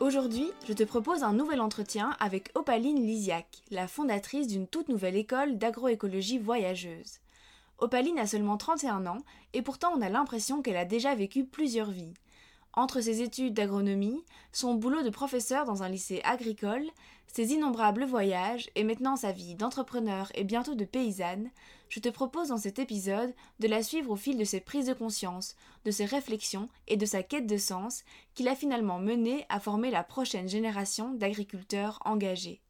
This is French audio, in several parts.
Aujourd'hui, je te propose un nouvel entretien avec Opaline Lisiac, la fondatrice d'une toute nouvelle école d'agroécologie voyageuse. Opaline a seulement 31 ans et pourtant on a l'impression qu'elle a déjà vécu plusieurs vies. Entre ses études d'agronomie, son boulot de professeur dans un lycée agricole, ses innombrables voyages et maintenant sa vie d'entrepreneur et bientôt de paysanne, je te propose dans cet épisode de la suivre au fil de ses prises de conscience, de ses réflexions et de sa quête de sens qui l'a finalement menée à former la prochaine génération d'agriculteurs engagés.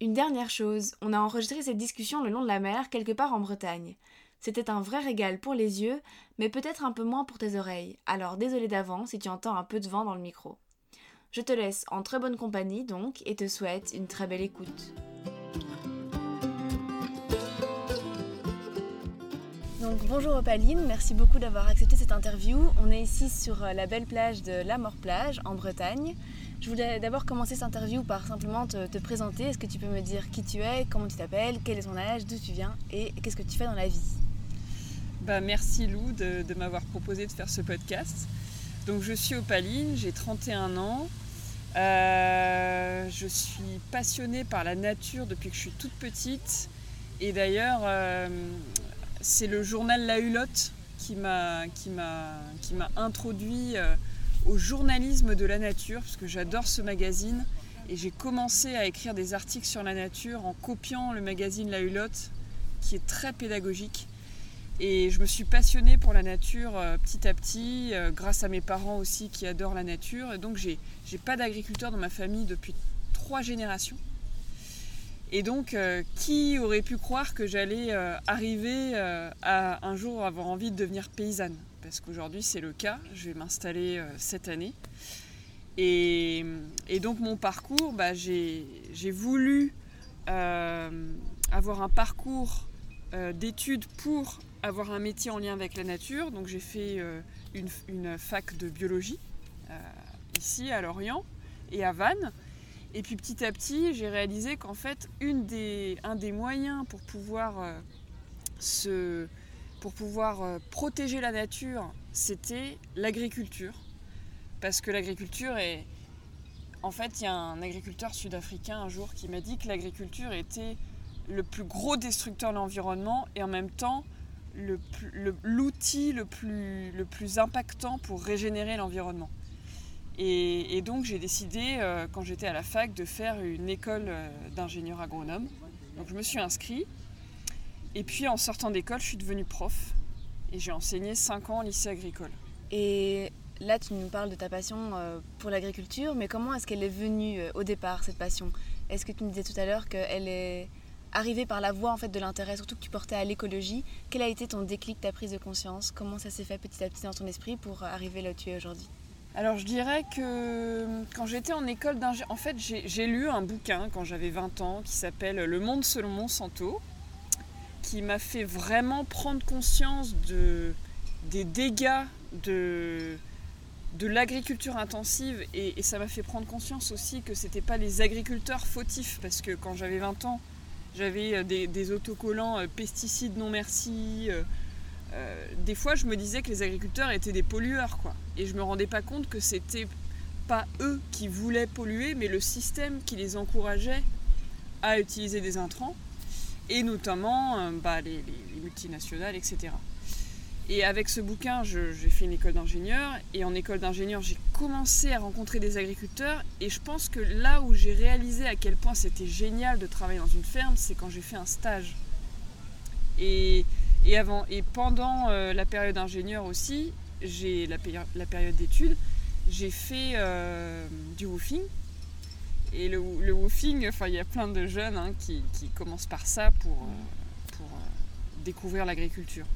Une dernière chose, on a enregistré cette discussion le long de la mer quelque part en Bretagne. C'était un vrai régal pour les yeux, mais peut-être un peu moins pour tes oreilles, alors désolé d'avance si tu entends un peu de vent dans le micro. Je te laisse en très bonne compagnie donc et te souhaite une très belle écoute. Donc bonjour Opaline, merci beaucoup d'avoir accepté cette interview. On est ici sur euh, la belle plage de la Mort Plage en Bretagne. Je voulais d'abord commencer cette interview par simplement te, te présenter. Est-ce que tu peux me dire qui tu es, comment tu t'appelles, quel est ton âge, d'où tu viens et qu'est-ce que tu fais dans la vie? Bah, merci Lou de, m'avoir proposé de faire ce podcast. Donc je suis Opaline, j'ai 31 ans. Euh, je suis passionnée par la nature depuis que je suis toute petite. Et d'ailleurs, euh, c'est le journal La Hulotte qui m'a introduit euh, au journalisme de la nature, parce que j'adore ce magazine. Et j'ai commencé à écrire des articles sur la nature en copiant le magazine La Hulotte, qui est très pédagogique. Et je me suis passionnée pour la nature euh, petit à petit, euh, grâce à mes parents aussi qui adorent la nature. Et donc j'ai, j'ai pas d'agriculteur dans ma famille depuis trois générations. Et donc, euh, qui aurait pu croire que j'allais arriver à un jour avoir envie de devenir paysanne? Parce qu'aujourd'hui, c'est le cas. Je vais m'installer cette année. Et, donc, mon parcours, bah, j'ai, j'ai voulu avoir un parcours d'études pour avoir un métier en lien avec la nature. Donc j'ai fait euh, une, fac de biologie euh, ici à Lorient et à Vannes. Et puis petit à petit, j'ai réalisé qu'en fait, une des, un des moyens pour pouvoir, euh, se, pour pouvoir protéger la nature, c'était l'agriculture. Parce que l'agriculture est... En fait, il y a un agriculteur sud-africain un jour qui m'a dit que l'agriculture était le plus gros destructeur de l'environnement et en même temps l'outil le, plus, impactant pour régénérer l'environnement. Et, donc j'ai décidé, euh, quand j'étais à la fac, de faire une école euh, d'ingénieur agronome. Donc je me suis inscrit. Et puis en sortant d'école, je suis devenue prof. Et j'ai enseigné 5 ans au lycée agricole. Et là, tu nous parles de ta passion euh, pour l'agriculture, mais comment est-ce qu'elle est venue au départ, cette passion? Est-ce que tu me disais tout à l'heure qu'elle est arrivé par la voie en fait de l'intérêt, surtout que tu portais à l'écologie. Quel a été ton déclic, ta prise de conscience? Comment ça s'est fait petit à petit dans ton esprit pour arriver là où tu es aujourd'hui? Alors je dirais que quand j'étais en école d'ingénieur, en fait j'ai lu un bouquin quand j'avais 20 ans qui s'appelle Le monde selon Monsanto, qui m'a fait vraiment prendre conscience de, des dégâts de, de l'agriculture intensive et, ça m'a fait prendre conscience aussi que c'était pas les agriculteurs fautifs parce que quand j'avais 20 ans j'avais euh, des, autocollants euh, pesticides non merci. Euh, des fois, je me disais que les agriculteurs étaient des pollueurs, quoi. Et je me rendais pas compte que c'était pas eux qui voulaient polluer, mais le système qui les encourageait à utiliser des intrants, et notamment bah, les, multinationales, etc. Et avec ce bouquin, j'ai fait une école d'ingénieur, et en école d'ingénieur, j'ai commencé à rencontrer des agriculteurs, et je pense que là où j'ai réalisé à quel point c'était génial de travailler dans une ferme, c'est quand j'ai fait un stage. Et, avant, et pendant euh, la période d'ingénieur aussi, j'ai la, période d'études, j'ai fait euh, du woofing. Et le, woofing, enfin, il y a plein de jeunes hein, qui, commencent par ça pour, pour euh, découvrir l'agriculture.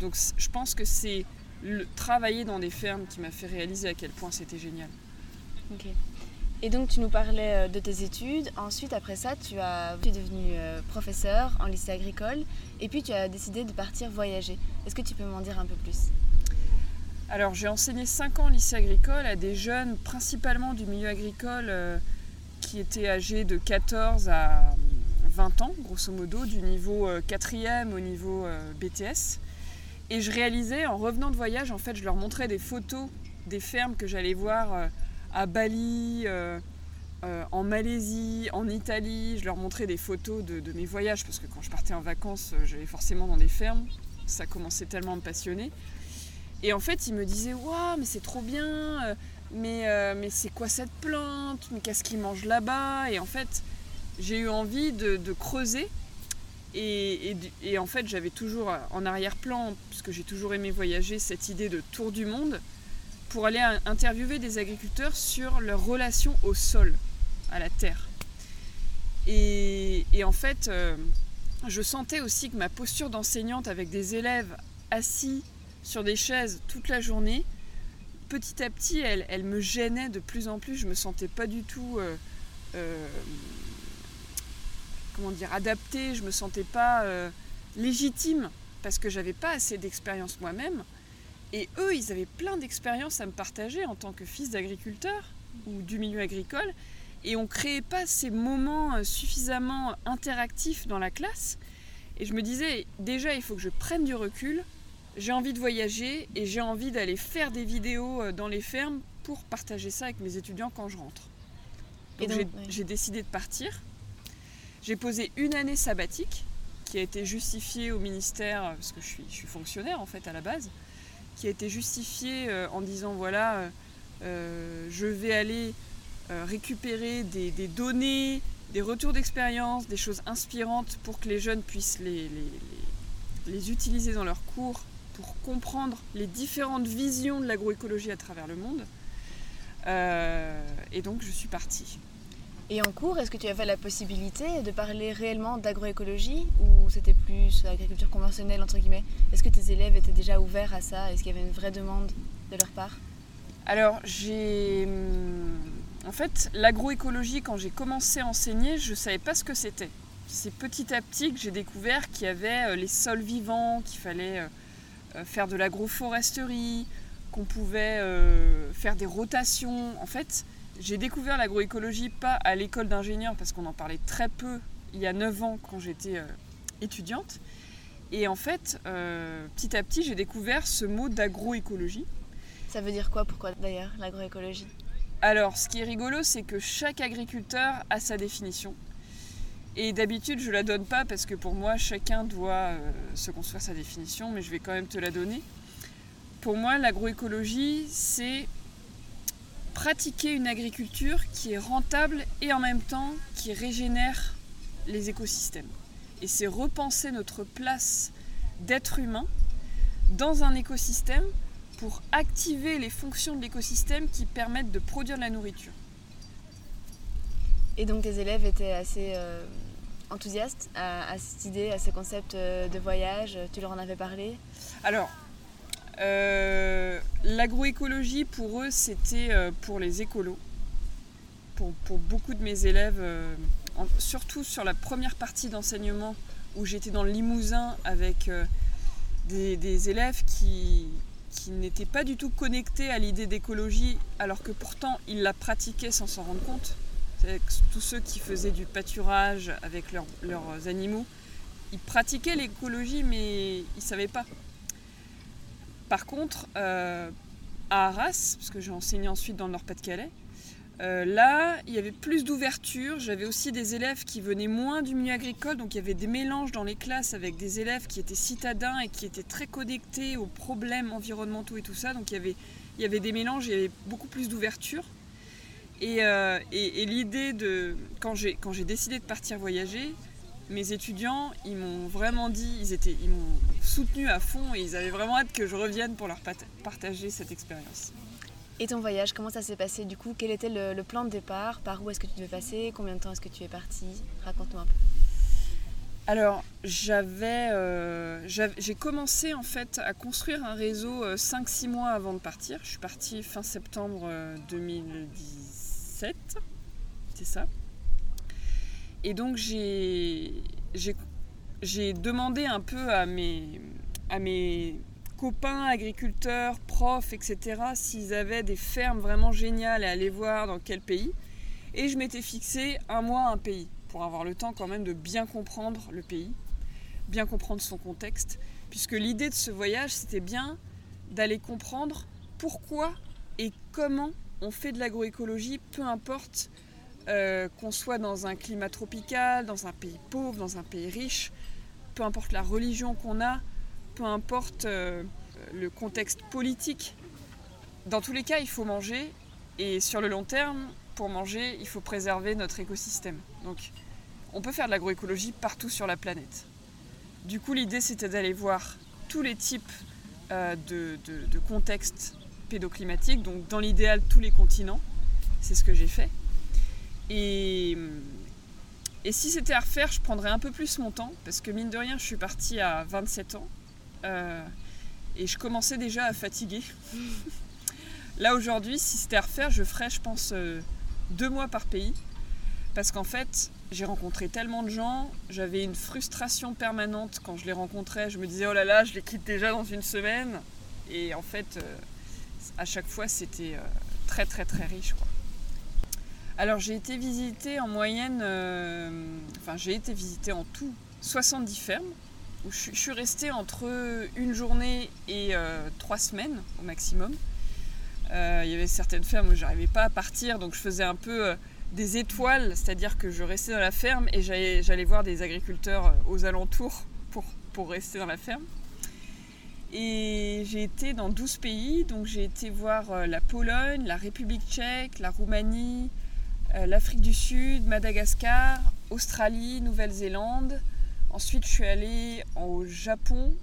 Donc je pense que c'est le travailler dans des fermes qui m'a fait réaliser à quel point c'était génial. Ok. Et donc tu nous parlais de tes études. Ensuite, après ça, tu, as, tu es devenu professeur en lycée agricole. Et puis tu as décidé de partir voyager. Est-ce que tu peux m'en dire un peu plus? Alors j'ai enseigné 5 ans au lycée agricole à des jeunes principalement du milieu agricole euh, qui étaient âgés de 14 à 20 ans, grosso modo, du niveau 4e euh, au niveau euh, BTS. Et je réalisais en revenant de voyage, en fait, je leur montrais des photos des fermes que j'allais voir à Bali, en Malaisie, en Italie. Je leur montrais des photos de, mes voyages parce que quand je partais en vacances, j'allais forcément dans des fermes. Ça commençait tellement à me passionner. Et en fait, il me disait Waouh, mais c'est trop bien, euh, mais, euh, mais c'est quoi cette plante? Mais qu'est-ce qu'il mange là-bas? Et en fait, j'ai eu envie de, creuser. Et, en fait, j'avais toujours en arrière-plan, puisque j'ai toujours aimé voyager, cette idée de tour du monde pour aller interviewer des agriculteurs sur leur relation au sol, à la terre. Et, en fait, euh, je sentais aussi que ma posture d'enseignante avec des élèves assis sur des chaises toute la journée, petit à petit, elle, elle me gênait de plus en plus. Je me sentais pas du tout, euh, euh, comment dire, adaptée. Je me sentais pas euh, légitime parce que j'avais pas assez d'expérience moi-même. Et eux, ils avaient plein d'expériences à me partager en tant que fils d'agriculteur ou du milieu agricole. Et on créait pas ces moments suffisamment interactifs dans la classe. Et je me disais, déjà, il faut que je prenne du recul j'ai envie de voyager et j'ai envie d'aller faire des vidéos euh, dans les fermes pour partager ça avec mes étudiants quand je rentre. Donc, j'ai décidé de partir. J'ai posé une année sabbatique qui a été justifiée au ministère, parce que je suis, fonctionnaire en fait à la base, qui a été justifiée euh, en disant voilà, euh, je vais aller récupérer des, données, des retours d'expérience, des choses inspirantes pour que les jeunes puissent les, utiliser dans leurs cours pour comprendre les différentes visions de l'agroécologie à travers le monde. Euh, et donc je suis partie. Et en cours, est-ce que tu avais la possibilité de parler réellement d'agroécologie ou c'était plus agriculture conventionnelle entre guillemets? Est-ce que tes élèves étaient déjà ouverts à ça? Est-ce qu'il y avait une vraie demande de leur part? Alors j'ai... Hum, en fait, l'agroécologie, quand j'ai commencé à enseigner, je ne savais pas ce que c'était. C'est petit à petit que j'ai découvert qu'il y avait euh, les sols vivants, qu'il fallait euh, euh, faire de l'agroforesterie, qu'on pouvait faire des rotations. En fait, j'ai découvert l'agroécologie pas à l'école d'ingénieur parce qu'on en parlait très peu il y a 9 ans quand j'étais euh, étudiante. Et en fait, petit à petit, j'ai découvert ce mot d'agroécologie. Ça veut dire quoi pourquoi d'ailleurs l'agroécologie? Alors, ce qui est rigolo, c'est que chaque agriculteur a sa définition. Et d'habitude, je la donne pas parce que pour moi, chacun doit euh, se construire sa définition, mais je vais quand même te la donner. Pour moi, l'agroécologie, c'est pratiquer une agriculture qui est rentable et en même temps qui régénère les écosystèmes. Et c'est repenser notre place d'être humain dans un écosystème pour activer les fonctions de l'écosystème qui permettent de produire de la nourriture. Et donc tes élèves étaient assez euh, enthousiastes à, cette idée, à ce concept euh, de voyage Tu leur en avais parlé? Alors, euh, l'agroécologie pour eux c'était pour les écolos. Pour, beaucoup de mes élèves, surtout sur la première partie d'enseignement où j'étais dans le Limousin avec des, élèves qui, qui n'étaient pas du tout connectés à l'idée d'écologie alors que pourtant ils la pratiquaient sans s'en rendre compte tous ceux qui faisaient du pâturage avec leurs animaux, ils pratiquaient l'écologie mais ils ne savaient pas. Par contre, euh, à Arras, parce que j'ai enseigné ensuite dans le Nord-Pas-de-Calais, Euh, là, il y avait plus d'ouverture. J'avais aussi des élèves qui venaient moins du milieu agricole, donc il y avait des mélanges dans les classes avec des élèves qui étaient citadins et qui étaient très connectés aux problèmes environnementaux et tout ça. Donc il y avait, des mélanges, il y avait beaucoup plus d'ouverture. Et, euh, l'idée de. Quand j'ai décidé de partir voyager, mes étudiants, ils m'ont vraiment dit, ils, étaient, ils m'ont soutenu à fond et ils avaient vraiment hâte que je revienne pour leur partager cette expérience. Et ton voyage, comment ça s'est passé du coup? Quel était le, plan de départ? Par où est-ce que tu devais passer? Combien de temps est-ce que tu es parti? Raconte-moi un peu. Alors, j'avais, euh, j'ai commencé en fait à construire un réseau 5-6 euh, mois avant de partir. Je suis partie fin septembre 2017, euh, c'est ça? Et donc j'ai, demandé un peu à mes, à mes copains, agriculteurs, profs, etc., s'ils avaient des fermes vraiment géniales à aller voir dans quel pays. Et je m'étais fixé un mois, un pays, pour avoir le temps quand même de bien comprendre le pays, bien comprendre son contexte, puisque l'idée de ce voyage, c'était bien d'aller comprendre pourquoi et comment on fait de l'agroécologie, peu importe euh, qu'on soit dans un climat tropical, dans un pays pauvre, dans un pays riche, peu importe la religion qu'on a, peu importe euh, le contexte politique. Dans tous les cas, il faut manger et sur le long terme, pour manger, il faut préserver notre écosystème. Donc, on peut faire de l'agroécologie partout sur la planète. Du coup, l'idée, c'était d'aller voir tous les types euh, de, de, contextes pédoclimatiques, donc dans l'idéal, tous les continents. C'est ce que j'ai fait. Et, et si c'était à refaire, je prendrais un peu plus mon temps, parce que mine de rien, je suis partie à 27 ans. Euh, et je commençais déjà à fatiguer. Là aujourd'hui, si c'était à refaire, je ferais, je pense, euh, deux mois par pays. Parce qu'en fait, j'ai rencontré tellement de gens, j'avais une frustration permanente quand je les rencontrais. Je me disais, oh là là, je les quitte déjà dans une semaine. Et en fait, euh, à chaque fois, c'était très très très riche. Alors j'ai été visiter en moyenne, enfin j'ai été visiter en tout 70 fermes je, suis restée entre une journée et euh, trois semaines au maximum. Euh, il y avait certaines fermes où j'arrivais pas à partir, donc je faisais un peu euh, des étoiles, c'est-à-dire que je restais dans la ferme et j'allais voir des agriculteurs aux alentours pour, pour rester dans la ferme. Et j'ai été dans 12 pays, donc j'ai été voir la Pologne, la République tchèque, la Roumanie, l'Afrique du Sud, Madagascar, Australie, Nouvelle-Zélande, Ensuite, je suis allée au Japon,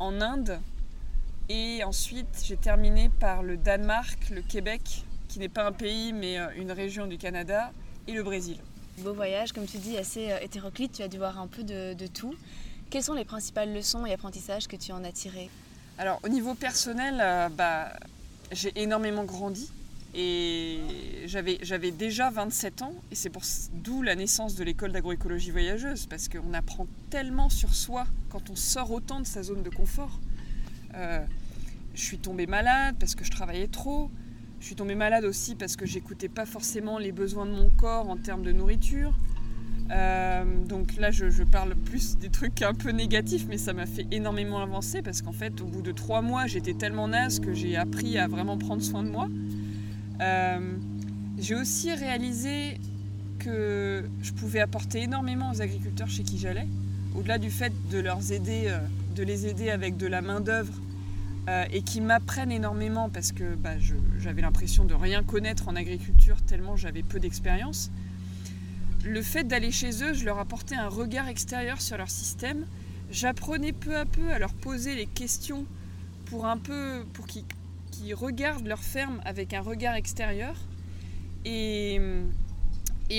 en Inde, et ensuite j'ai terminé par le Danemark, le Québec, qui n'est pas un pays mais euh, une région du Canada, et le Brésil. Beau voyage, comme tu dis, assez euh, hétéroclite, tu as dû voir un peu de, tout. Quelles sont les principales leçons et apprentissages que tu en as tirés Alors au niveau personnel, euh, bah, j'ai énormément grandi. Et j'avais déjà 27 ans, et c'est d'où la naissance de l'école d'agroécologie voyageuse, parce qu'on apprend tellement sur soi quand on sort autant de sa zone de confort. Euh, je suis tombée malade parce que je travaillais trop. Je suis tombée malade aussi parce que j'écoutais pas forcément les besoins de mon corps en termes de nourriture. Euh, donc là, je, je, parle plus des trucs un peu négatifs, mais ça m'a fait énormément avancer parce qu'en fait, au bout de trois mois, j'étais tellement naze que j'ai appris à vraiment prendre soin de moi. Euh, j'ai aussi réalisé que je pouvais apporter énormément aux agriculteurs chez qui j'allais, au-delà du fait de, leur aider, euh, de les aider avec de la main-d'œuvre euh, et qui m'apprennent énormément parce que bah, j'avais l'impression de rien connaître en agriculture tellement j'avais peu d'expérience. Le fait d'aller chez eux, je leur apportais un regard extérieur sur leur système. J'apprenais peu à peu à leur poser les questions pour un peu pour qu'ils qui regardent leur ferme avec un regard extérieur. Et,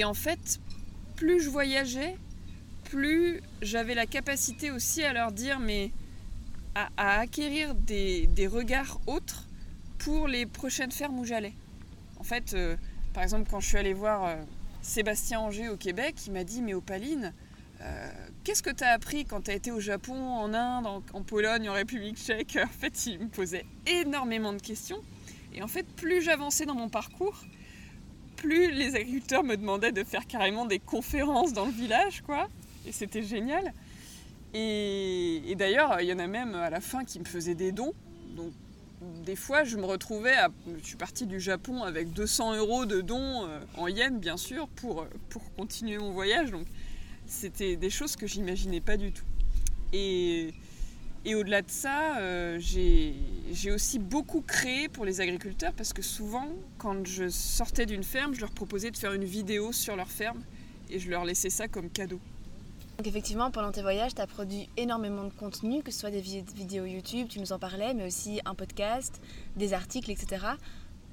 en fait, plus je voyageais, plus j'avais la capacité aussi à leur dire, mais à, acquérir des, regards autres pour les prochaines fermes où j'allais. En fait, euh, par exemple, quand je suis allée voir euh, Sébastien Anger au Québec, il m'a dit, mais Opaline, euh, qu'est-ce que tu as appris quand tu as été au Japon, en Inde, en, Pologne, en République tchèque En fait, il me posait énormément de questions. Et en fait, plus j'avançais dans mon parcours, plus les agriculteurs me demandaient de faire carrément des conférences dans le village, quoi. Et c'était génial. Et, d'ailleurs, il y en a même à la fin qui me faisaient des dons. Donc des fois, je me retrouvais, je suis partie du Japon avec 200 euros de dons euh, en yens, bien sûr, pour, pour continuer mon voyage. Donc, c'était des choses que j'imaginais pas du tout. Et, au-delà de ça, euh, j'ai aussi beaucoup créé pour les agriculteurs parce que souvent, quand je sortais d'une ferme, je leur proposais de faire une vidéo sur leur ferme et je leur laissais ça comme cadeau. Donc effectivement, pendant tes voyages, tu as produit énormément de contenu, que ce soit des vidéos YouTube, tu nous en parlais, mais aussi un podcast, des articles, etc.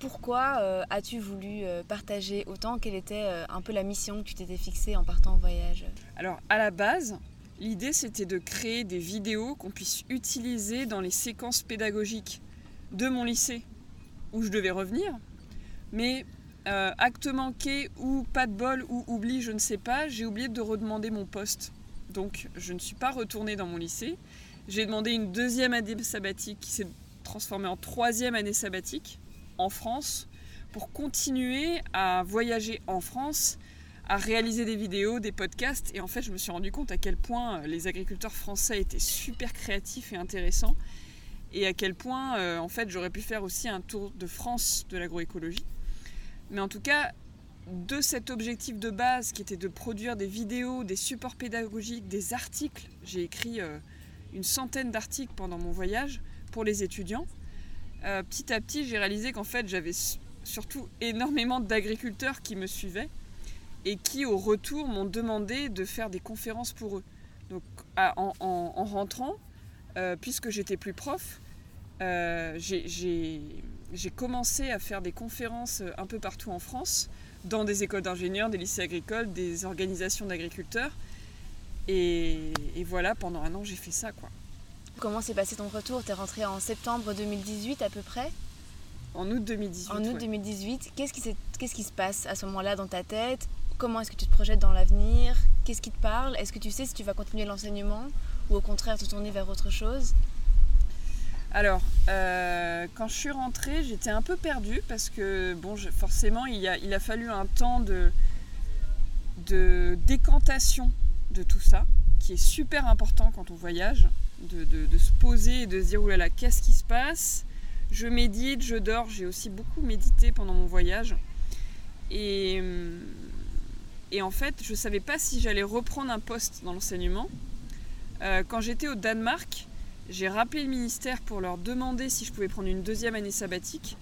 Pourquoi euh, as-tu voulu euh, partager autant? Quelle était euh, un peu la mission que tu t'étais fixée en partant en voyage? Alors à la base, l'idée c'était de créer des vidéos qu'on puisse utiliser dans les séquences pédagogiques de mon lycée où je devais revenir. Mais acte manqué ou pas de bol ou oubli, je ne sais pas, j'ai oublié de redemander mon poste. Donc je ne suis pas retournée dans mon lycée. J'ai demandé une deuxième année sabbatique qui s'est transformée en troisième année sabbatique en France pour continuer à voyager en France, à réaliser des vidéos, des podcasts. Et en fait, je me suis rendu compte à quel point euh, les agriculteurs français étaient super créatifs et intéressants. Et à quel point, euh, en fait, j'aurais pu faire aussi un tour de France de l'agroécologie. Mais en tout cas, de cet objectif de base qui était de produire des vidéos, des supports pédagogiques, des articles, j'ai écrit euh, une centaine d'articles pendant mon voyage pour les étudiants. Euh, petit à petit, j'ai réalisé qu'en fait, j'avais surtout énormément d'agriculteurs qui me suivaient et qui, au retour, m'ont demandé de faire des conférences pour eux. Donc, en, rentrant, euh, puisque j'étais plus prof, j'ai j'ai commencé à faire des conférences euh, un peu partout en France, dans des écoles d'ingénieurs, des lycées agricoles, des organisations d'agriculteurs. Et, voilà, pendant un an, j'ai fait ça. quoi. Comment s'est passé ton retour? Tu es rentré en septembre 2018 à peu près? En août 2018. En août 2018. Qu'est-ce qui, qu'est-ce qui se passe à ce moment-là dans ta tête? Comment est-ce que tu te projettes dans l'avenir? Qu'est-ce qui te parle? Est-ce que tu sais si tu vas continuer l'enseignement ou au contraire te tourner vers autre chose? Alors, euh, quand je suis rentrée, j'étais un peu perdue parce que, bon, forcément, il a, il a, fallu un temps de, de, décantation de tout ça, qui est super important quand on voyage, de, se poser et de se dire, oulala, qu'est-ce qui se passe? Je médite, je dors, j'ai aussi beaucoup médité pendant mon voyage. Et, et en fait, je ne savais pas si j'allais reprendre un poste dans l'enseignement. Euh, quand j'étais au Danemark, j'ai rappelé le ministère pour leur demander si je pouvais prendre une deuxième année sabbatique.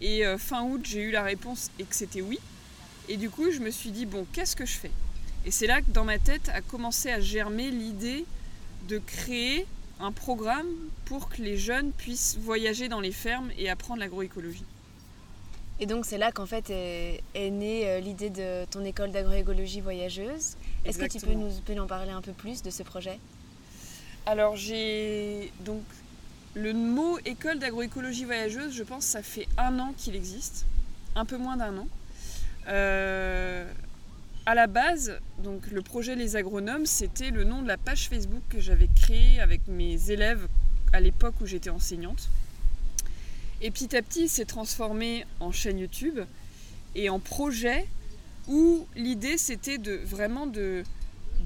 Et euh, fin août, j'ai eu la réponse et que c'était oui. Et du coup, je me suis dit, bon, qu'est-ce que je fais? Et c'est là que dans ma tête a commencé à germer l'idée de créer un programme pour que les jeunes puissent voyager dans les fermes et apprendre l'agroécologie. Et donc c'est là qu'en fait est, née euh, l'idée de ton école d'agroécologie voyageuse. Est-ce que tu peux nous, peux en parler un peu plus de ce projet? Alors j'ai donc le mot école d'agroécologie voyageuse, je pense, ça fait un an qu'il existe, un peu moins d'un an. Euh, à la base, donc le projet Les Agronomes, c'était le nom de la page Facebook que j'avais créée avec mes élèves à l'époque où j'étais enseignante. Et petit à petit, il s'est transformé en chaîne YouTube et en projet où l'idée c'était de vraiment de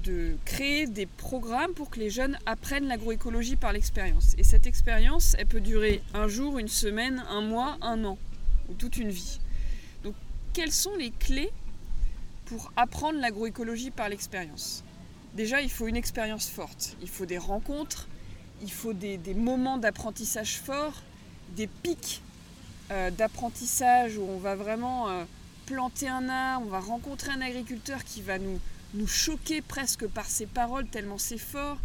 de créer des programmes pour que les jeunes apprennent l'agroécologie par l'expérience. Et cette expérience, elle peut durer un jour, une semaine, un mois, un an, ou toute une vie. Donc, quelles sont les clés pour apprendre l'agroécologie par l'expérience Déjà, il faut une expérience forte, il faut des rencontres, il faut des, moments d'apprentissage forts, des pics euh, d'apprentissage où on va vraiment euh, planter un arbre, on va rencontrer un agriculteur qui va nous nous choquer presque par ses paroles tellement c'est fort.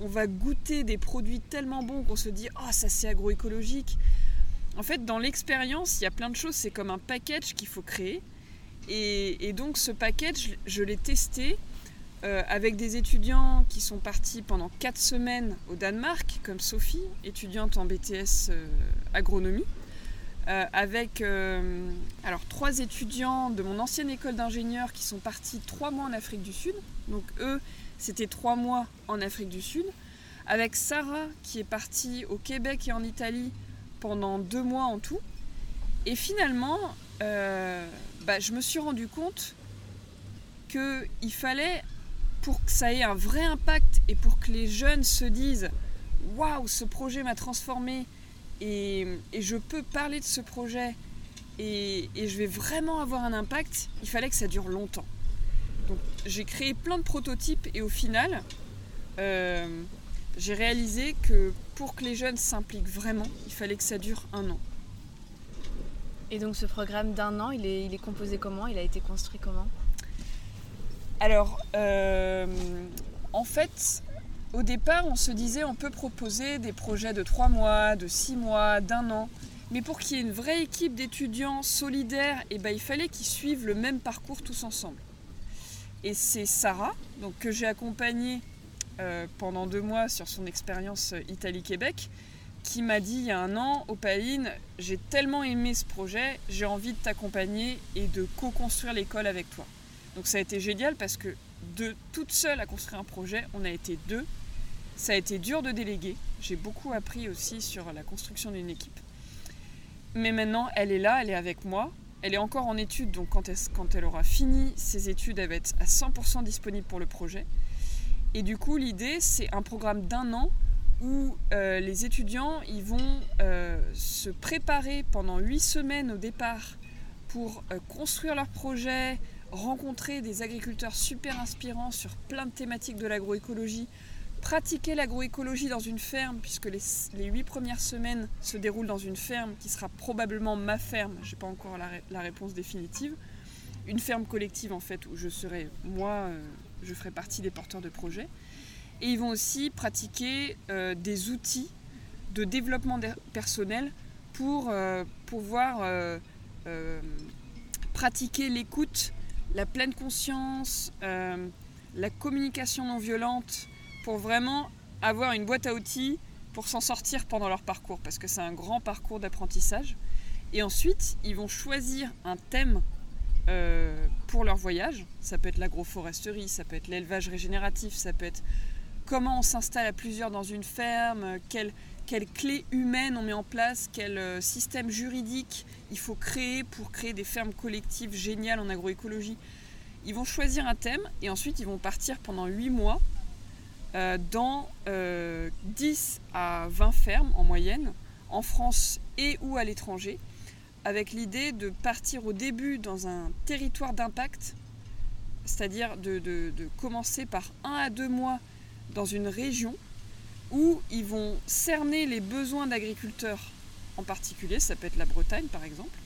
On va goûter des produits tellement bons qu'on se dit oh ça c'est agroécologique. En fait dans l'expérience il y a plein de choses, c'est comme un package qu'il faut créer. Et, donc ce package je, l'ai testé euh, avec des étudiants qui sont partis pendant 4 semaines au Danemark, comme Sophie, étudiante en BTS euh, agronomie. Euh, avec alors trois étudiants de mon ancienne école d'ingénieur qui sont partis trois mois en Afrique du Sud. Donc eux, c'était trois mois en Afrique du Sud. Avec Sarah qui est partie au Québec et en Italie pendant deux mois en tout. Et finalement, bah, je me suis rendu compte qu'il fallait, pour que ça ait un vrai impact et pour que les jeunes se disent Waouh, ce projet m'a transformé et, je peux parler de ce projet et, je vais vraiment avoir un impact, il fallait que ça dure longtemps. Donc j'ai créé plein de prototypes et au final, euh, j'ai réalisé que pour que les jeunes s'impliquent vraiment, il fallait que ça dure un an. Et donc ce programme d'un an, il est, composé comment? Il a été construit comment? Alors, euh, en fait, au départ, on se disait on peut proposer des projets de trois mois, de six mois, d'un an. Mais pour qu'il y ait une vraie équipe d'étudiants solidaires, eh ben, il fallait qu'ils suivent le même parcours tous ensemble. Et c'est Sarah, donc, que j'ai accompagnée euh, pendant deux mois sur son expérience Italie-Québec, qui m'a dit il y a un an, Opaline, j'ai tellement aimé ce projet, j'ai envie de t'accompagner et de co-construire l'école avec toi. Donc ça a été génial parce que de toute seule à construire un projet, on a été deux. Ça a été dur de déléguer. J'ai beaucoup appris aussi sur la construction d'une équipe. Mais maintenant, elle est là, elle est avec moi. Elle est encore en études, donc quand elle, quand elle aura fini ses études, elle va être à 100% disponible pour le projet. Et du coup, l'idée, c'est un programme d'un an où euh, les étudiants ils vont euh, se préparer pendant huit semaines au départ pour euh, construire leur projet, rencontrer des agriculteurs super inspirants sur plein de thématiques de l'agroécologie, pratiquer l'agroécologie dans une ferme, puisque les, huit premières semaines se déroulent dans une ferme qui sera probablement ma ferme, je n'ai pas encore la, la, réponse définitive, une ferme collective en fait où je serai, moi, je ferai partie des porteurs de projets. Et ils vont aussi pratiquer euh, des outils de développement personnel pour euh, pouvoir euh, pratiquer l'écoute, la pleine conscience, la communication non violente, pour vraiment avoir une boîte à outils pour s'en sortir pendant leur parcours, parce que c'est un grand parcours d'apprentissage. Et ensuite, ils vont choisir un thème pour leur voyage. Ça peut être l'agroforesterie, ça peut être l'élevage régénératif, ça peut être comment on s'installe à plusieurs dans une ferme, quelles quelle clés humaines on met en place, quel euh, système juridique il faut créer pour créer des fermes collectives géniales en agroécologie. Ils vont choisir un thème et ensuite ils vont partir pendant 8 mois euh, dans 10 euh, à 20 fermes en moyenne, en France et ou à l'étranger, avec l'idée de partir au début dans un territoire d'impact, c'est-à-dire de, de, commencer par 1 à 2 mois dans une région où ils vont cerner les besoins d'agriculteurs en particulier, ça peut être la Bretagne par exemple.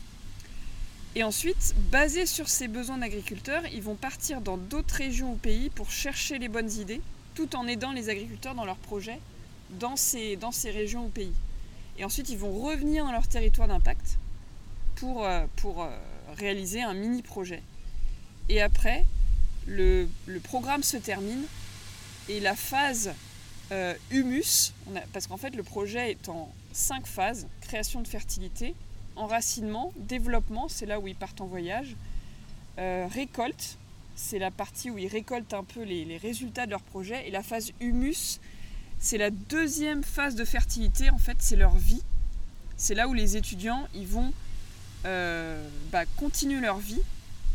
Et ensuite, basés sur ces besoins d'agriculteurs, ils vont partir dans d'autres régions ou pays pour chercher les bonnes idées, tout en aidant les agriculteurs dans leurs projets dans ces, dans ces régions ou pays. Et ensuite, ils vont revenir dans leur territoire d'impact pour, euh, pour euh, réaliser un mini-projet. Et après, le, le programme se termine et la phase euh, humus, parce qu'en fait le projet est en cinq phases, création de fertilité, enracinement, développement, c'est là où ils partent en voyage, euh, récolte, c'est la partie où ils récoltent un peu les, résultats de leur projet, et la phase humus, c'est la deuxième phase de fertilité, en fait c'est leur vie, c'est là où les étudiants ils vont euh, bah, continuer leur vie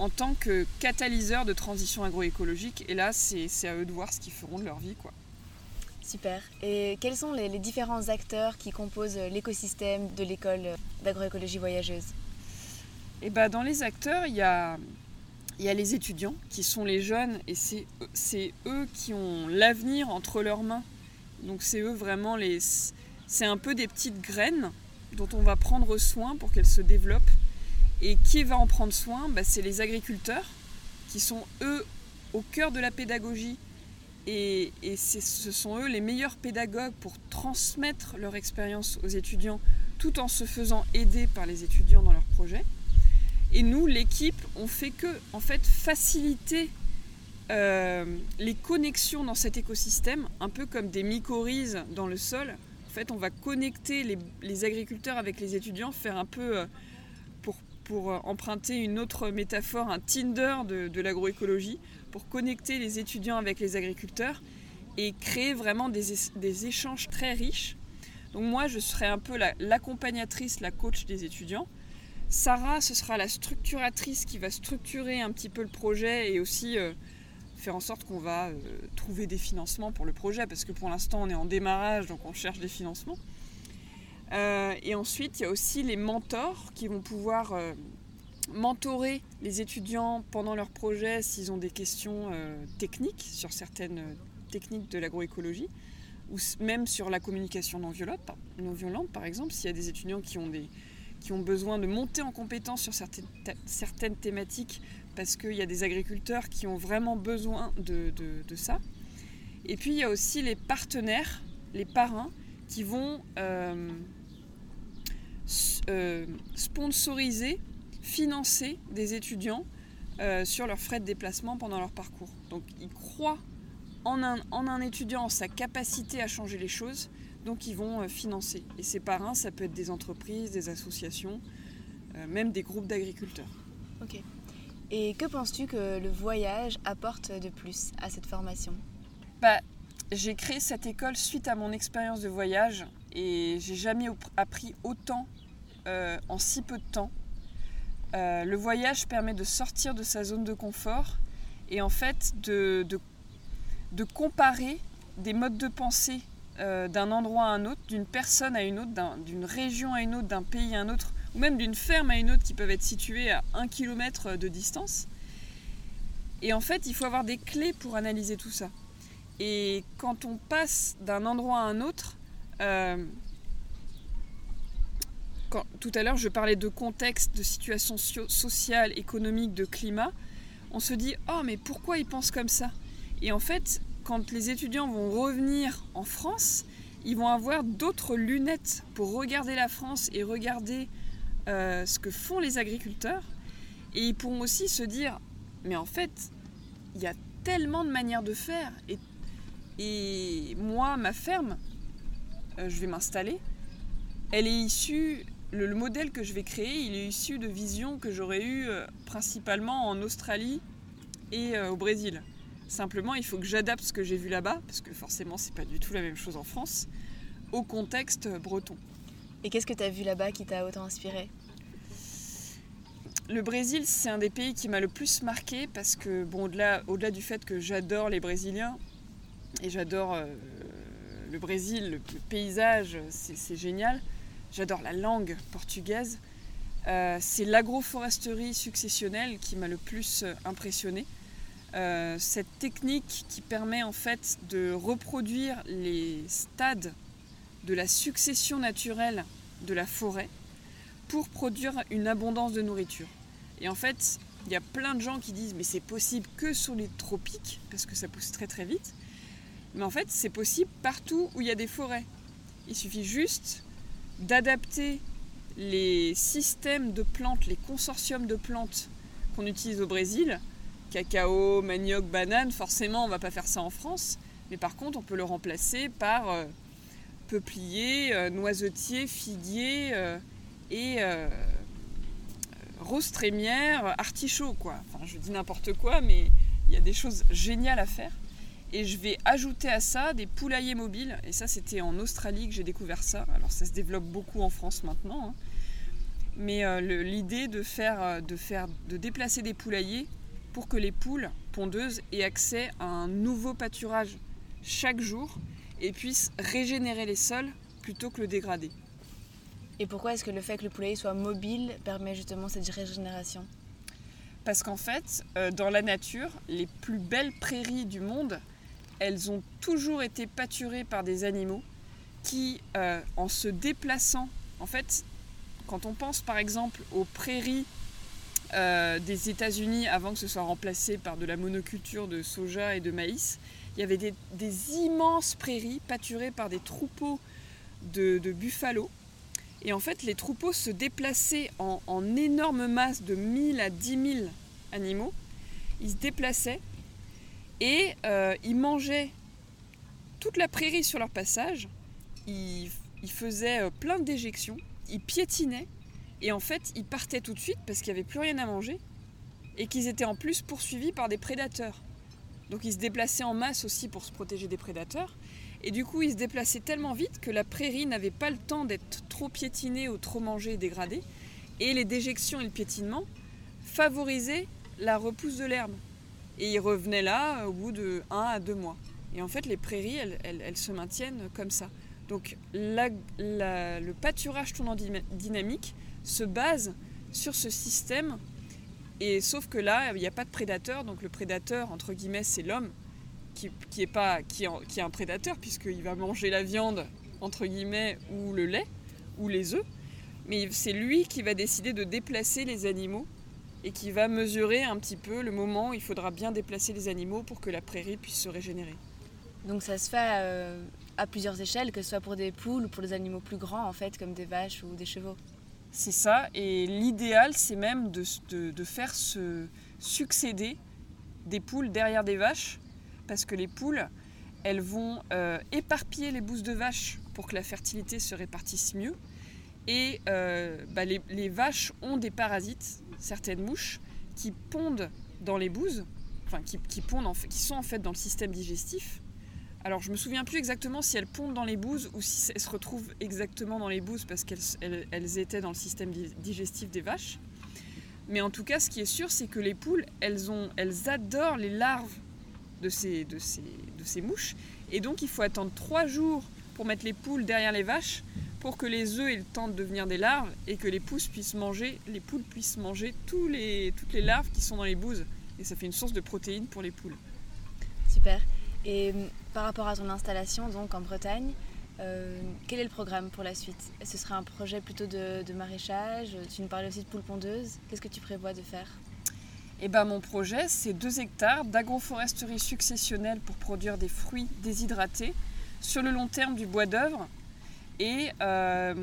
en tant que catalyseur de transition agroécologique. Et là, c'est à eux de voir ce qu'ils feront de leur vie. quoi. Super. Et quels sont les, différents acteurs qui composent l'écosystème de l'école d'agroécologie voyageuse? Et eh bah, Dans les acteurs, il y a, y a les étudiants qui sont les jeunes et c'est eux qui ont l'avenir entre leurs mains. Donc c'est eux vraiment les... C'est un peu des petites graines dont on va prendre soin pour qu'elles se développent et qui va en prendre soin bah, C'est les agriculteurs, qui sont eux au cœur de la pédagogie. Et, ce sont eux les meilleurs pédagogues pour transmettre leur expérience aux étudiants tout en se faisant aider par les étudiants dans leurs projets. Et nous, l'équipe, on fait que en fait faciliter euh, les connexions dans cet écosystème, un peu comme des mycorhizes dans le sol. En fait, on va connecter les, agriculteurs avec les étudiants, faire un peu euh, pour euh, emprunter une autre métaphore, un Tinder de, l'agroécologie, pour connecter les étudiants avec les agriculteurs et créer vraiment des, échanges très riches. Donc moi, je serai un peu l'accompagnatrice, la, coach des étudiants. Sarah, ce sera la structuratrice qui va structurer un petit peu le projet et aussi euh, faire en sorte qu'on va euh, trouver des financements pour le projet, parce que pour l'instant, on est en démarrage, donc on cherche des financements. Euh, et ensuite, il y a aussi les mentors qui vont pouvoir euh, mentorer les étudiants pendant leur projet s'ils ont des questions euh, techniques sur certaines techniques de l'agroécologie ou même sur la communication non violente, non violente par exemple, s'il y a des étudiants qui ont, des, qui ont besoin de monter en compétence sur certaines, certaines thématiques parce qu'il y a des agriculteurs qui ont vraiment besoin de, de, ça. Et puis il y a aussi les partenaires, les parrains, qui vont euh, sponsoriser, financer des étudiants euh, sur leurs frais de déplacement pendant leur parcours. Donc ils croient en un, en un, étudiant, en sa capacité à changer les choses, donc ils vont financer. Et ces parrains, ça peut être des entreprises, des associations, même des groupes d'agriculteurs. Ok. Et que penses-tu que le voyage apporte de plus à cette formation? Bah, J'ai créé cette école suite à mon expérience de voyage et j'ai jamais appris autant euh, en si peu de temps. Euh, le voyage permet de sortir de sa zone de confort et en fait de, de, comparer des modes de pensée euh, d'un endroit à un autre, d'une personne à une autre, d'une région à une autre, d'un pays à un autre, ou même d'une ferme à une autre qui peuvent être situées à un kilomètre de distance. Et en fait, il faut avoir des clés pour analyser tout ça. Et quand on passe d'un endroit à un autre, tout à l'heure je parlais de contexte, de situation sociale, économique, de climat, on se dit oh mais pourquoi ils pensent comme ça? Et en fait, quand les étudiants vont revenir en France, ils vont avoir d'autres lunettes pour regarder la France et regarder euh, ce que font les agriculteurs. Et ils pourront aussi se dire, mais en fait, il y a tellement de manières de faire. Et, et moi, ma ferme, euh, je vais m'installer, elle est issue, le, le, modèle que je vais créer, il est issu de visions que j'aurais eues euh, principalement en Australie et euh, au Brésil. Simplement, il faut que j'adapte ce que j'ai vu là-bas, parce que forcément, c'est pas du tout la même chose en France, au contexte breton. Et qu'est-ce que tu as vu là-bas qui t'a autant inspiré? Le Brésil, c'est un des pays qui m'a le plus marqué parce que, bon, au-delà, au-delà du fait que j'adore les Brésiliens et j'adore euh, le Brésil, le, le paysage, c'est, c'est, génial. J'adore la langue portugaise. Euh, c'est l'agroforesterie successionnelle qui m'a le plus euh, impressionné. Euh, cette technique qui permet en fait de reproduire les stades de la succession naturelle de la forêt pour produire une abondance de nourriture. Et en fait, il y a plein de gens qui disent mais c'est possible que sur les tropiques parce que ça pousse très très vite. Mais en fait, c'est possible partout où il y a des forêts. Il suffit juste d'adapter les systèmes de plantes, les consortiums de plantes qu'on utilise au Brésil, cacao, manioc, banane, forcément on ne va pas faire ça en France, mais par contre on peut le remplacer par euh, peuplier, euh, noisetier, figuier euh, et euh, rose trémière, artichaut quoi. Enfin je dis n'importe quoi, mais il y a des choses géniales à faire. Et je vais ajouter à ça des poulaillers mobiles. Et ça, c'était en Australie que j'ai découvert ça. Alors, ça se développe beaucoup en France maintenant. Hein. Mais euh, l'idée de faire, de faire, de déplacer des poulaillers pour que les poules pondeuses aient accès à un nouveau pâturage chaque jour et puissent régénérer les sols plutôt que le dégrader. Et pourquoi est-ce que le fait que le poulailler soit mobile permet justement cette régénération? Parce qu'en fait, euh, dans la nature, les plus belles prairies du monde, elles ont toujours été pâturées par des animaux qui, euh, en se déplaçant, en fait, quand on pense par exemple aux prairies euh, des États-Unis avant que ce soit remplacé par de la monoculture de soja et de maïs, il y avait des, immenses prairies pâturées par des troupeaux de, de buffalo. Et en fait, les troupeaux se déplaçaient en, en énormes masses de 1000 à 10 000 animaux. Ils se déplaçaient et euh, ils mangeaient toute la prairie sur leur passage. Ils, ils faisaient euh, plein déjections. Ils piétinaient. Et en fait, ils partaient tout de suite parce qu'il n'y avait plus rien à manger. Et qu'ils étaient en plus poursuivis par des prédateurs. Donc ils se déplaçaient en masse aussi pour se protéger des prédateurs. Et du coup, ils se déplaçaient tellement vite que la prairie n'avait pas le temps d'être trop piétinée ou trop mangée et dégradée. Et les déjections et le piétinement favorisaient la repousse de l'herbe. Et ils revenaient là au bout de 1 à 2 mois. Et en fait, les prairies, elles, elles, se maintiennent comme ça. Donc le pâturage tournant dynamique se base sur ce système, et sauf que là, il n'y a pas de prédateur, donc le prédateur, entre guillemets, c'est l'homme, qui, est pas, qui, qui est un prédateur, puisqu'il va manger la viande, entre guillemets, ou le lait, ou les œufs, mais c'est lui qui va décider de déplacer les animaux et qui va mesurer un petit peu le moment où il faudra bien déplacer les animaux pour que la prairie puisse se régénérer. Donc ça se fait euh, à plusieurs échelles, que ce soit pour des poules ou pour des animaux plus grands en fait, comme des vaches ou des chevaux. C'est ça, et l'idéal c'est même de, de, faire se succéder des poules derrière des vaches, parce que les poules, elles vont euh, éparpiller les bousses de vaches pour que la fertilité se répartisse mieux. Et euh, bah, les, les, vaches ont des parasites, certaines mouches, qui pondent dans les bouses, enfin qui, pondent qui sont en fait dans le système digestif. Alors je me souviens plus exactement si elles pondent dans les bouses ou si elles se retrouvent exactement dans les bouses parce qu'elles elles, étaient dans le système digestif des vaches. Mais en tout cas, ce qui est sûr, c'est que les poules, elles, adorent les larves de ces mouches. Et donc il faut attendre trois jours pour mettre les poules derrière les vaches pour que les œufs aient le temps de devenir des larves et que les pousses puissent manger, les poules puissent manger tous les, toutes les larves qui sont dans les bouses. Et ça fait une source de protéines pour les poules. Super. Et hum, par rapport à ton installation donc en Bretagne, euh, quel est le programme pour la suite? Ce sera un projet plutôt de, maraîchage? Tu nous parlais aussi de poules pondeuses. Qu'est-ce que tu prévois de faire? Eh ben, mon projet, c'est 2 hectares d'agroforesterie successionnelle pour produire des fruits déshydratés sur le long terme du bois d'œuvre et, euh,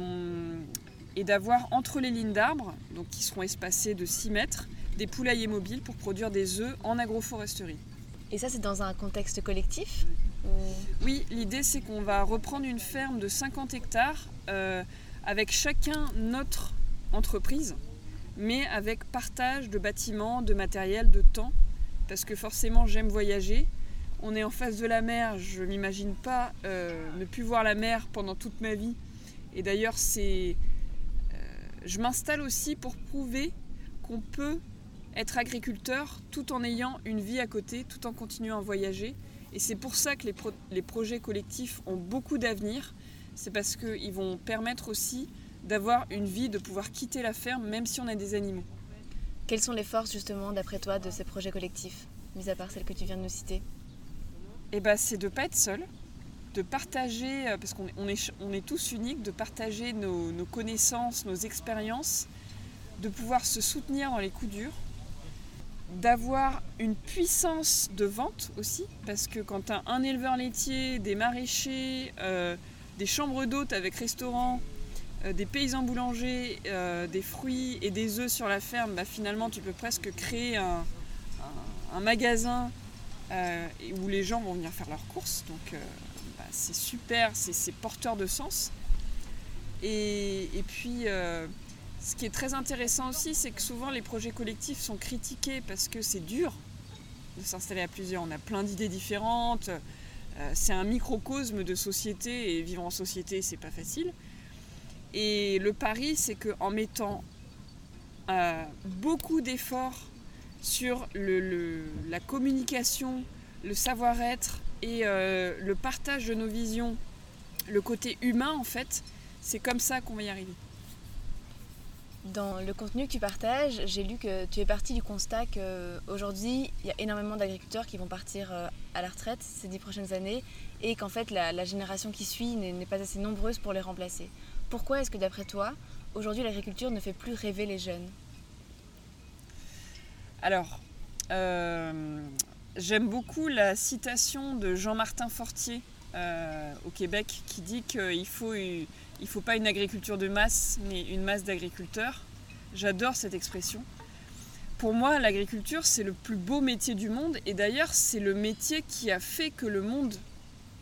et d'avoir entre les lignes d'arbres, donc qui seront espacées de 6 mètres, des poulaillers mobiles pour produire des œufs en agroforesterie. Et ça, c'est dans un contexte collectif Oui, l'idée, c'est qu'on va reprendre une ferme de 50 hectares euh, avec chacun notre entreprise, mais avec partage de bâtiments, de matériel, de temps, parce que forcément, j'aime voyager on est en face de la mer, je m'imagine pas euh, ne plus voir la mer pendant toute ma vie. Et d'ailleurs, c'est, euh, je m'installe aussi pour prouver qu'on peut être agriculteur tout en ayant une vie à côté, tout en continuant à voyager. Et c'est pour ça que les, les projets collectifs ont beaucoup d'avenir. C'est parce qu'ils vont permettre aussi d'avoir une vie, de pouvoir quitter la ferme, même si on a des animaux. Quelles sont les forces justement, d'après toi, de ces projets collectifs, mis à part celles que tu viens de nous citer? Eh ben, c'est de ne pas être seul, de partager, euh, parce qu'on est, on est tous uniques, de partager nos, connaissances, nos expériences, de pouvoir se soutenir dans les coups durs, d'avoir une puissance de vente aussi, parce que quand tu as un éleveur laitier, des maraîchers, euh, des chambres d'hôtes avec restaurant, euh, des paysans boulangers, des fruits et des œufs sur la ferme, bah, finalement tu peux presque créer un, un magasin euh, où les gens vont venir faire leurs courses. Donc euh, bah, c'est super, c'est porteur de sens. Et, puis, euh, ce qui est très intéressant aussi, c'est que souvent les projets collectifs sont critiqués parce que c'est dur de s'installer à plusieurs. On a plein d'idées différentes. c'est un microcosme de société et vivre en société, c'est pas facile. Et le pari, c'est qu'en mettant beaucoup d'efforts sur la communication, le savoir-être et euh, le partage de nos visions, le côté humain en fait, c'est comme ça qu'on va y arriver. Dans le contenu que tu partages, j'ai lu que tu es parti du constat qu'aujourd'hui, il y a énormément d'agriculteurs qui vont partir euh, à la retraite ces dix prochaines années et qu'en fait, la, génération qui suit n'est pas assez nombreuse pour les remplacer. Pourquoi est-ce que d'après toi, aujourd'hui, l'agriculture ne fait plus rêver les jeunes? Alors, euh, j'aime beaucoup la citation de Jean-Martin Fortier euh, au Québec qui dit qu'il faut, il faut pas une agriculture de masse, mais une masse d'agriculteurs. J'adore cette expression. Pour moi, l'agriculture, c'est le plus beau métier du monde et d'ailleurs, c'est le métier qui a fait que le monde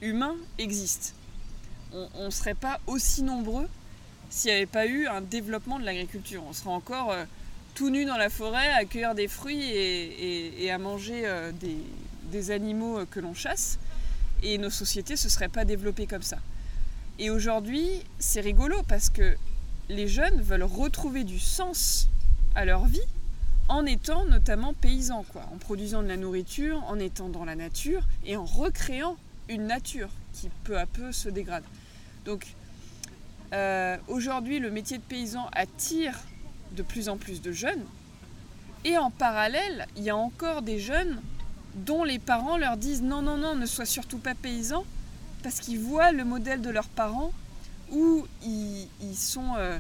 humain existe. On ne serait pas aussi nombreux s'il n'y avait pas eu un développement de l'agriculture. On serait encore euh, tout nu dans la forêt à cueillir des fruits et, à manger euh, des, animaux euh, que l'on chasse. Et nos sociétés ne se seraient pas développées comme ça. Et aujourd'hui, c'est rigolo parce que les jeunes veulent retrouver du sens à leur vie en étant notamment paysans, en produisant de la nourriture, en étant dans la nature et en recréant une nature qui peu à peu se dégrade. Donc euh, aujourd'hui, le métier de paysan attire de plus en plus de jeunes. Et en parallèle, il y a encore des jeunes dont les parents leur disent non, non, non, ne sois surtout pas paysan, parce qu'ils voient le modèle de leurs parents où ils, sont, euh,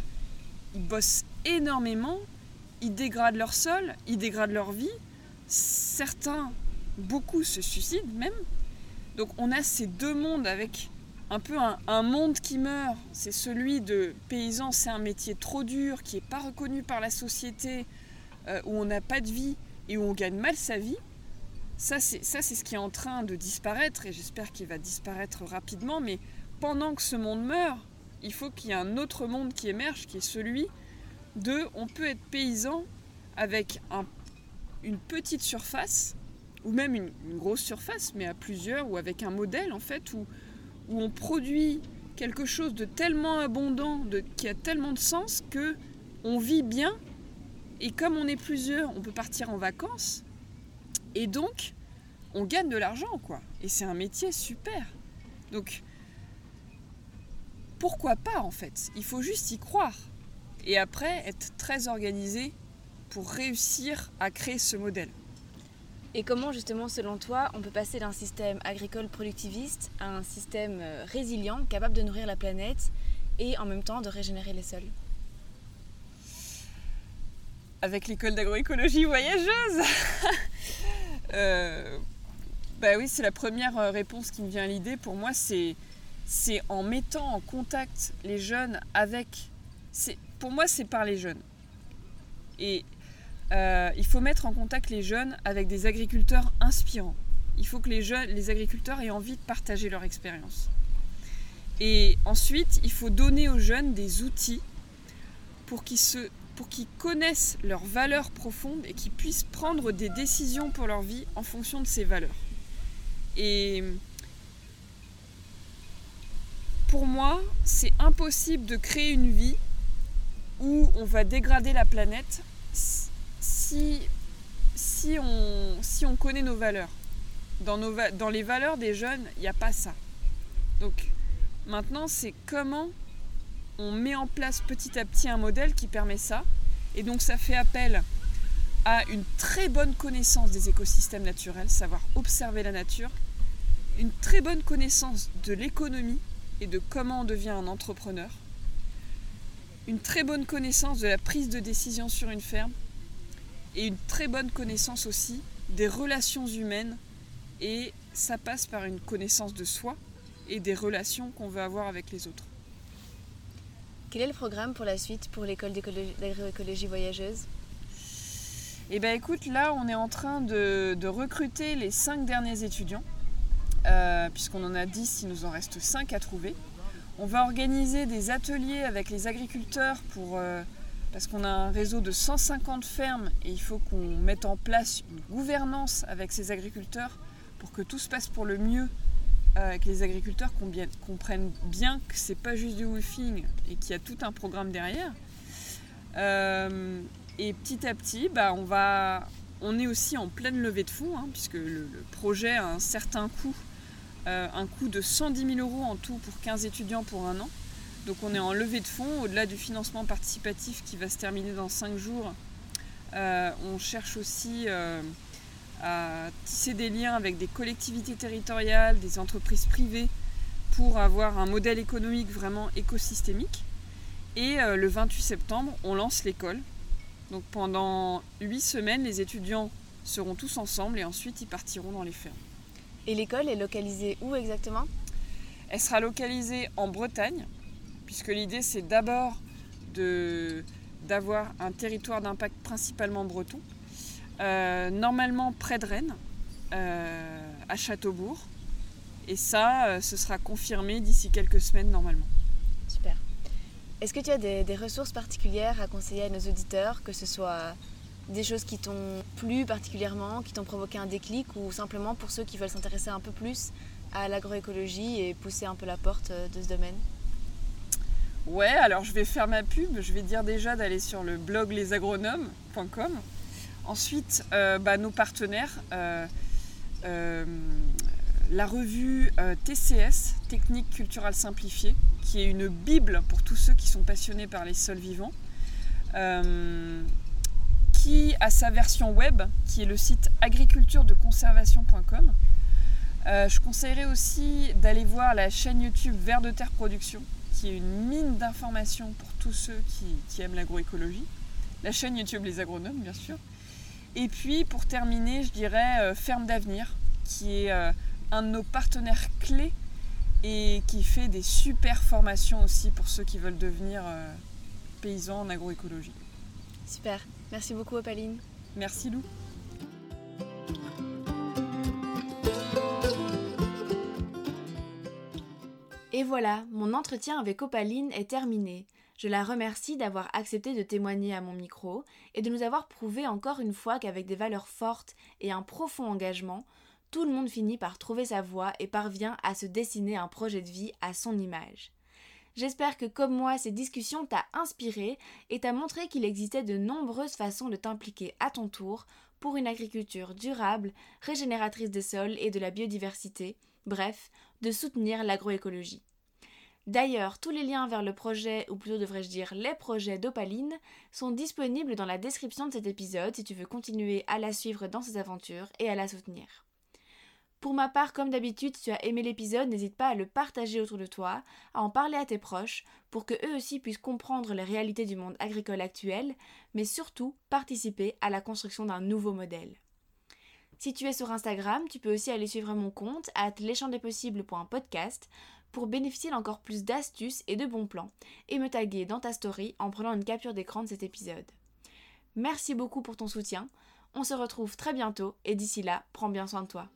ils bossent énormément, ils dégradent leur sol, ils dégradent leur vie. Certains, beaucoup se suicident même. Donc on a ces deux mondes avec un peu un, monde qui meurt. C'est celui de paysan, c'est un métier trop dur, qui n'est pas reconnu par la société, euh, où on n'a pas de vie et où on gagne mal sa vie. Ça, c'est ce qui est en train de disparaître et j'espère qu'il va disparaître rapidement. Mais pendant que ce monde meurt, il faut qu'il y ait un autre monde qui émerge, qui est celui de on peut être paysan avec une petite surface, ou même une, grosse surface, mais à plusieurs, ou avec un modèle en fait, où, où on produit quelque chose de tellement abondant, qui a tellement de sens, que on vit bien, et comme on est plusieurs, on peut partir en vacances, et donc on gagne de l'argent, quoi. Et c'est un métier super. Donc pourquoi pas en fait? Il faut juste y croire. Et après, être très organisé pour réussir à créer ce modèle. Et comment justement, selon toi, on peut passer d'un système agricole productiviste à un système euh, résilient, capable de nourrir la planète et en même temps de régénérer les sols? Avec l'école d'agroécologie voyageuse euh, Bah oui, c'est la première euh, réponse qui me vient à l'idée. Pour moi, c'est c'est en mettant en contact les jeunes avec. Pour moi, c'est par les jeunes. Et euh, il faut mettre en contact les jeunes avec des agriculteurs inspirants. Il faut que les, jeunes, les agriculteurs aient envie de partager leur expérience. Et ensuite, il faut donner aux jeunes des outils pour pour qu'ils connaissent leurs valeurs profondes et qu'ils puissent prendre des décisions pour leur vie en fonction de ces valeurs. Et pour moi, c'est impossible de créer une vie où on va dégrader la planète si, on, connaît nos valeurs. Dans les valeurs des jeunes, il n'y a pas ça. Donc maintenant, c'est comment on met en place petit à petit un modèle qui permet ça. Et donc ça fait appel à une très bonne connaissance des écosystèmes naturels, savoir observer la nature, une très bonne connaissance de l'économie, et de comment on devient un entrepreneur, une très bonne connaissance de la prise de décision sur une ferme et une très bonne connaissance aussi des relations humaines et ça passe par une connaissance de soi et des relations qu'on veut avoir avec les autres. Quel est le programme pour la suite pour l'école d'agroécologie voyageuse? Eh bien écoute, là on est en train de, de recruter les cinq derniers étudiants euh, puisqu'on en a 10, il nous en reste 5 à trouver. On va organiser des ateliers avec les agriculteurs pour, euh, parce qu'on a un réseau de 150 fermes et il faut qu'on mette en place une gouvernance avec ces agriculteurs pour que tout se passe pour le mieux euh, que les agriculteurs comprennent bien que c'est pas juste du woofing et qu'il y a tout un programme derrière. et petit à petit, bah, on est aussi en pleine levée de fonds, hein, puisque le, projet a un certain coût euh, un coût de 110 000 euros en tout pour 15 étudiants pour un an. Donc on est en levée de fonds, au-delà du financement participatif qui va se terminer dans 5 jours. Euh, on cherche aussi euh, à tisser des liens avec des collectivités territoriales, des entreprises privées, pour avoir un modèle économique vraiment écosystémique. Et le 28 septembre, on lance l'école. Donc pendant 8 semaines, les étudiants seront tous ensemble et ensuite ils partiront dans les fermes. Et l'école est localisée où exactement? Elle sera localisée en Bretagne, puisque l'idée c'est d'abord d'avoir un territoire d'impact principalement breton, euh, normalement près de Rennes, euh, à Châteaubourg. Et ça, euh, ce sera confirmé d'ici quelques semaines normalement. Super. Est-ce que tu as des, ressources particulières à conseiller à nos auditeurs, que ce soit des choses qui t'ont plu particulièrement, qui t'ont provoqué un déclic ou simplement pour ceux qui veulent s'intéresser un peu plus à l'agroécologie et pousser un peu la porte de ce domaine? Ouais, alors je vais faire ma pub. Je vais dire déjà d'aller sur le blog lesagronomes.com. Ensuite, euh, bah, nos partenaires, euh, la revue TCS, Technique culturelle simplifiée, qui est une bible pour tous ceux qui sont passionnés par les sols vivants, qui a sa version web, qui est le site agriculturedeconservation.com. je conseillerais aussi d'aller voir la chaîne YouTube Vert de Terre Production, qui est une mine d'informations pour tous ceux qui, aiment l'agroécologie. La chaîne YouTube Les Agronomes, bien sûr. Et puis, pour terminer, je dirais euh, Ferme d'Avenir, qui est euh, un de nos partenaires clés et qui fait des super formations aussi pour ceux qui veulent devenir euh, paysans en agroécologie. Super. Merci beaucoup, Opaline. Merci, Lou. Et voilà, mon entretien avec Opaline est terminé. Je la remercie d'avoir accepté de témoigner à mon micro et de nous avoir prouvé encore une fois qu'avec des valeurs fortes et un profond engagement, tout le monde finit par trouver sa voie et parvient à se dessiner un projet de vie à son image. J'espère que comme moi, ces discussions t'a inspiré et t'a montré qu'il existait de nombreuses façons de t'impliquer à ton tour pour une agriculture durable, régénératrice des sols et de la biodiversité, bref, de soutenir l'agroécologie. D'ailleurs, tous les liens vers le projet, ou plutôt devrais-je dire les projets d'Opaline, sont disponibles dans la description de cet épisode si tu veux continuer à la suivre dans ses aventures et à la soutenir. Pour ma part, comme d'habitude, si tu as aimé l'épisode, n'hésite pas à le partager autour de toi, à en parler à tes proches, pour que eux aussi puissent comprendre les réalités du monde agricole actuel, mais surtout participer à la construction d'un nouveau modèle. Si tu es sur Instagram, tu peux aussi aller suivre mon compte à leschamdespossibles.podcast pour bénéficier d'encore plus d'astuces et de bons plans et me taguer dans ta story en prenant une capture d'écran de cet épisode. Merci beaucoup pour ton soutien. On se retrouve très bientôt et d'ici là, prends bien soin de toi.